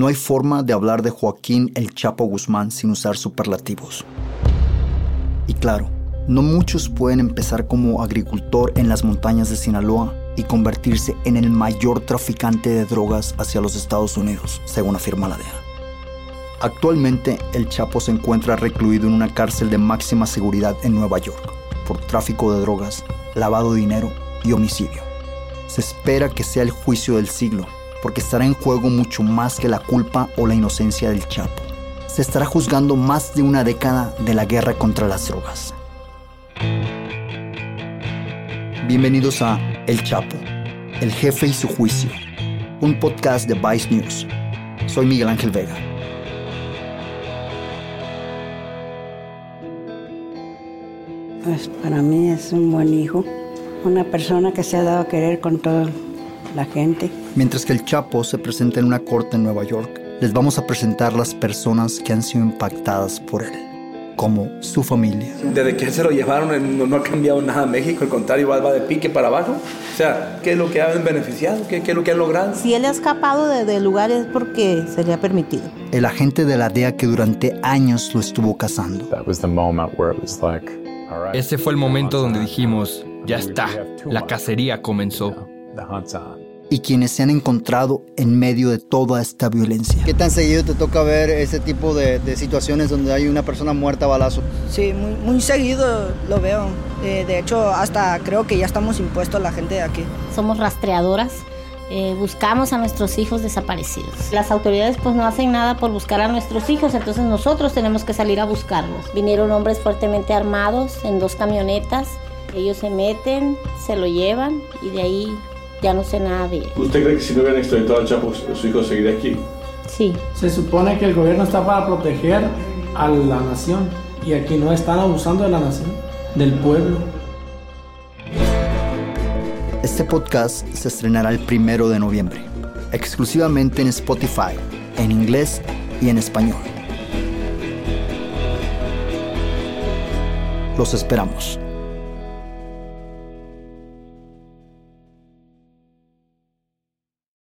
No hay forma de hablar de Joaquín el Chapo Guzmán sin usar superlativos. Y claro, no muchos pueden empezar como agricultor en las montañas de Sinaloa y convertirse en el mayor traficante de drogas hacia los Estados Unidos, según afirma la DEA. Actualmente, el Chapo se encuentra recluido en una cárcel de máxima seguridad en Nueva York por tráfico de drogas, lavado de dinero y homicidio. Se espera que sea el juicio del siglo, porque estará en juego mucho más que la culpa o la inocencia del Chapo. Se estará juzgando más de una década de la guerra contra las drogas. Bienvenidos a El Chapo, El Jefe y su Juicio, un podcast de Vice News. Soy Miguel Ángel Vega. Pues para mí es un buen hijo, una persona que se ha dado a querer con toda la gente. Mientras que el Chapo se presenta en una corte en Nueva York, les vamos a presentar las personas que han sido impactadas por él como su familia. Desde que se lo llevaron no, ha cambiado nada México, al contrario, va, va, de pique para abajo. O sea, ¿qué es lo que han beneficiado? ¿Qué, qué es lo que han logrado? Si él ha escapado de, de lugar es porque se le ha permitido. El agente de la DEA que durante años lo estuvo cazando. Ese fue el momento donde dijimos, ya está, la cacería comenzó y quienes se han encontrado en medio de toda esta violencia. ¿Qué tan seguido te toca ver ese tipo de, situaciones donde hay una persona muerta a balazo? Sí, muy, muy seguido lo veo. Eh, de hecho, hasta creo que ya estamos impuestos la gente de aquí. Somos rastreadoras. Eh, buscamos a nuestros hijos desaparecidos. Las autoridades pues no hacen nada por buscar a nuestros hijos, entonces nosotros tenemos que salir a buscarlos. Vinieron hombres fuertemente armados en dos camionetas, ellos se meten, se lo llevan y de ahí ya no sé nada de él. ¿Usted cree que si no hubieran extraditado al Chapo, su hijo seguiría aquí? Sí. Se supone que el gobierno está para proteger a la nación y aquí no están abusando de la nación, del pueblo. Este podcast se estrenará el primero de noviembre, exclusivamente en Spotify, en inglés y en español. Los esperamos.